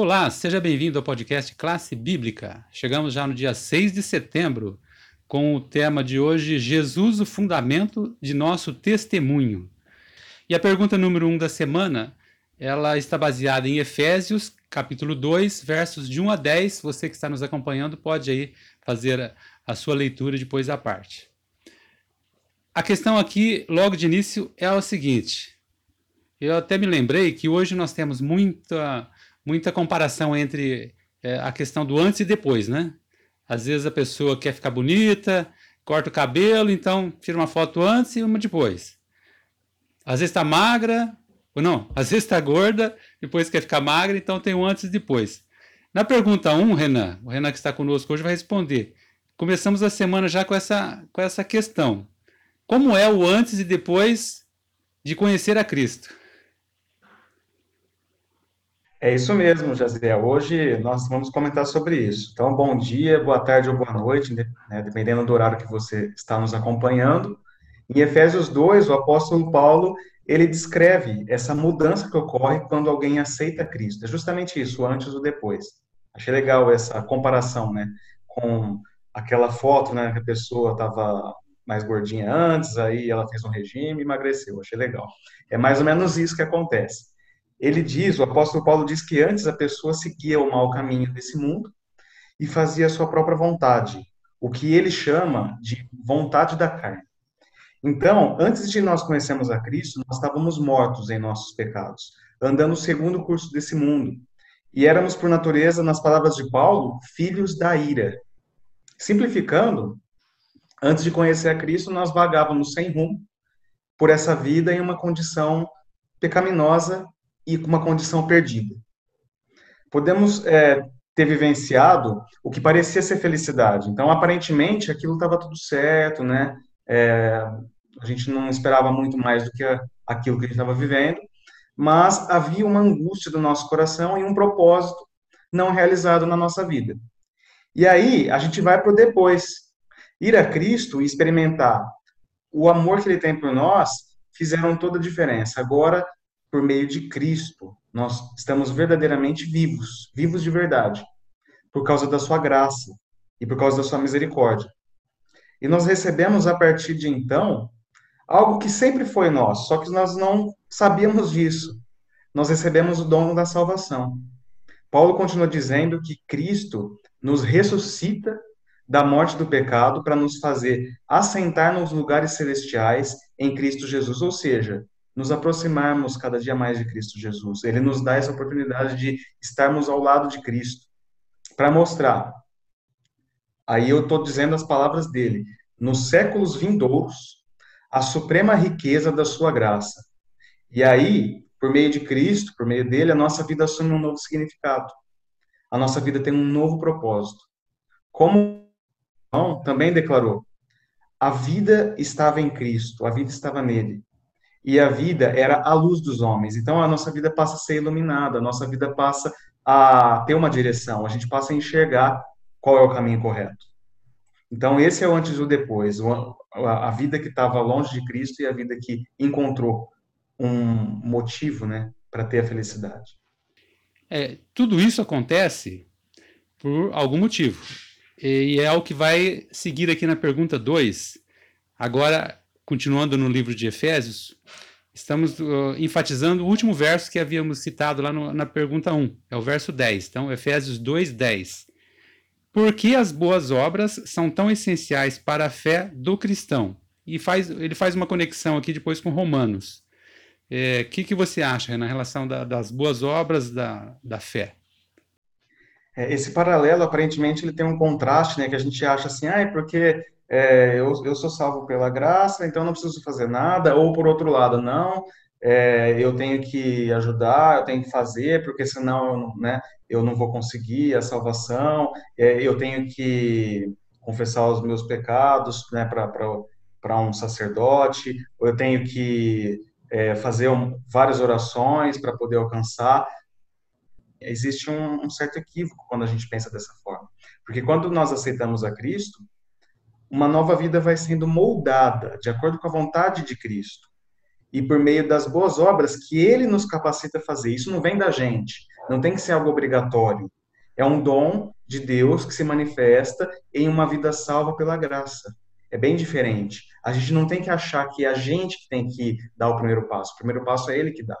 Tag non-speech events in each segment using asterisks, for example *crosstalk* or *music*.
Olá, seja bem-vindo ao podcast Classe Bíblica. Chegamos já no dia 6 de setembro com o tema de hoje: Jesus, o fundamento de nosso testemunho. E a pergunta número 1 um da semana, ela está baseada em Efésios, capítulo 2, versos de 1 a 10. Você que está nos acompanhando pode aí fazer a sua leitura depois à parte. A questão aqui, logo de início, é o seguinte: eu até me lembrei que hoje nós temos muita muita comparação entre é, a questão do antes e depois, né? Às vezes a pessoa quer ficar bonita, corta o cabelo, então tira uma foto antes e uma depois. Às vezes está magra, ou não, *laughs* às vezes está gorda, depois quer ficar magra, então tem um antes e depois. Na pergunta 1, um, Renan, o Renan que está conosco hoje vai responder. Começamos a semana já com essa, com essa questão. Como é o antes e depois de conhecer a Cristo? É isso mesmo, Jaziel. Hoje nós vamos comentar sobre isso. Então, bom dia, boa tarde ou boa noite, né, dependendo do horário que você está nos acompanhando. Em Efésios 2, o apóstolo Paulo, ele descreve essa mudança que ocorre quando alguém aceita Cristo. É justamente isso, antes ou depois. Achei legal essa comparação, né, com aquela foto, né, que a pessoa estava mais gordinha antes, aí ela fez um regime e emagreceu. Achei legal. É mais ou menos isso que acontece ele diz, o apóstolo Paulo diz que antes a pessoa seguia o mau caminho desse mundo e fazia a sua própria vontade, o que ele chama de vontade da carne. Então, antes de nós conhecermos a Cristo, nós estávamos mortos em nossos pecados, andando segundo o curso desse mundo. E éramos, por natureza, nas palavras de Paulo, filhos da ira. Simplificando, antes de conhecer a Cristo, nós vagávamos sem rumo por essa vida em uma condição pecaminosa e com uma condição perdida. Podemos é, ter vivenciado o que parecia ser felicidade. Então, aparentemente, aquilo estava tudo certo, né? É, a gente não esperava muito mais do que aquilo que a gente estava vivendo, mas havia uma angústia do nosso coração e um propósito não realizado na nossa vida. E aí, a gente vai para o depois. Ir a Cristo e experimentar o amor que Ele tem por nós fizeram toda a diferença. Agora, por meio de Cristo. Nós estamos verdadeiramente vivos, vivos de verdade, por causa da sua graça e por causa da sua misericórdia. E nós recebemos a partir de então algo que sempre foi nosso, só que nós não sabíamos disso. Nós recebemos o dom da salvação. Paulo continua dizendo que Cristo nos ressuscita da morte do pecado para nos fazer assentar nos lugares celestiais em Cristo Jesus, ou seja, nos aproximarmos cada dia mais de Cristo Jesus. Ele nos dá essa oportunidade de estarmos ao lado de Cristo, para mostrar. Aí eu estou dizendo as palavras dele. Nos séculos vindouros, a suprema riqueza da sua graça. E aí, por meio de Cristo, por meio dele, a nossa vida assume um novo significado. A nossa vida tem um novo propósito. Como também declarou, a vida estava em Cristo, a vida estava nele e a vida era a luz dos homens. Então a nossa vida passa a ser iluminada, a nossa vida passa a ter uma direção, a gente passa a enxergar qual é o caminho correto. Então esse é o antes e o depois, a vida que estava longe de Cristo e a vida que encontrou um motivo, né, para ter a felicidade. É, tudo isso acontece por algum motivo. E é o que vai seguir aqui na pergunta 2. Agora, continuando no livro de Efésios, estamos uh, enfatizando o último verso que havíamos citado lá no, na pergunta 1, é o verso 10. Então, Efésios 2, 10. Por que as boas obras são tão essenciais para a fé do cristão? E faz, ele faz uma conexão aqui depois com Romanos. O é, que, que você acha na relação da, das boas obras da, da fé? É, esse paralelo, aparentemente, ele tem um contraste, né, que a gente acha assim, ah, é porque é, eu, eu sou salvo pela graça, então não preciso fazer nada, ou por outro lado, não, é, eu tenho que ajudar, eu tenho que fazer, porque senão né, eu não vou conseguir a salvação, é, eu tenho que confessar os meus pecados né, para um sacerdote, ou eu tenho que é, fazer um, várias orações para poder alcançar. Existe um, um certo equívoco quando a gente pensa dessa forma, porque quando nós aceitamos a Cristo, uma nova vida vai sendo moldada de acordo com a vontade de Cristo e por meio das boas obras que ele nos capacita a fazer. Isso não vem da gente, não tem que ser algo obrigatório. É um dom de Deus que se manifesta em uma vida salva pela graça. É bem diferente. A gente não tem que achar que é a gente que tem que dar o primeiro passo. O primeiro passo é ele que dá.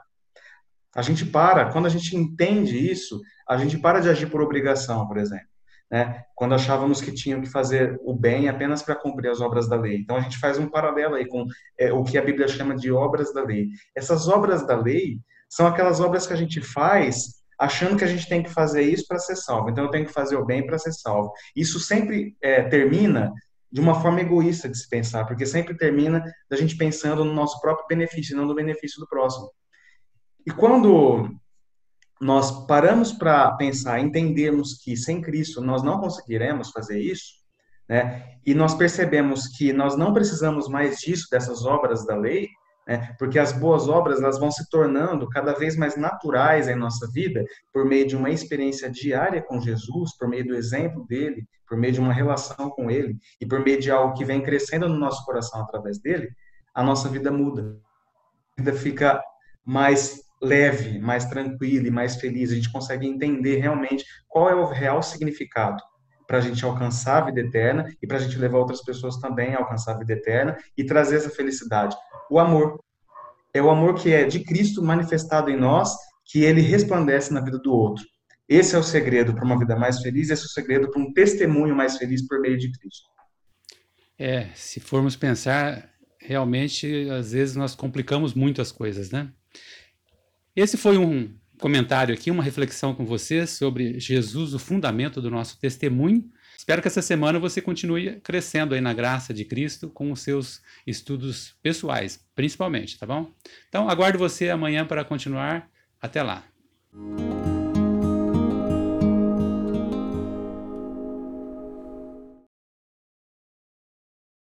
A gente para, quando a gente entende isso, a gente para de agir por obrigação, por exemplo. Né? Quando achávamos que tinham que fazer o bem apenas para cumprir as obras da lei. Então a gente faz um paralelo aí com é, o que a Bíblia chama de obras da lei. Essas obras da lei são aquelas obras que a gente faz achando que a gente tem que fazer isso para ser salvo. Então eu tenho que fazer o bem para ser salvo. Isso sempre é, termina de uma forma egoísta de se pensar, porque sempre termina da gente pensando no nosso próprio benefício, não no benefício do próximo. E quando nós paramos para pensar, entendermos que sem Cristo nós não conseguiremos fazer isso, né? E nós percebemos que nós não precisamos mais disso, dessas obras da lei, né? Porque as boas obras elas vão se tornando cada vez mais naturais em nossa vida por meio de uma experiência diária com Jesus, por meio do exemplo dele, por meio de uma relação com ele e por meio de algo que vem crescendo no nosso coração através dele, a nossa vida muda. A vida fica mais leve, mais tranquila e mais feliz. A gente consegue entender realmente qual é o real significado para a gente alcançar a vida eterna e para a gente levar outras pessoas também a alcançar a vida eterna e trazer essa felicidade. O amor é o amor que é de Cristo manifestado em nós, que ele resplandece na vida do outro. Esse é o segredo para uma vida mais feliz, esse é o segredo para um testemunho mais feliz por meio de Cristo. É, se formos pensar, realmente, às vezes nós complicamos muito as coisas, né? Esse foi um comentário aqui, uma reflexão com você sobre Jesus, o fundamento do nosso testemunho. Espero que essa semana você continue crescendo aí na graça de Cristo com os seus estudos pessoais, principalmente, tá bom? Então, aguardo você amanhã para continuar. Até lá.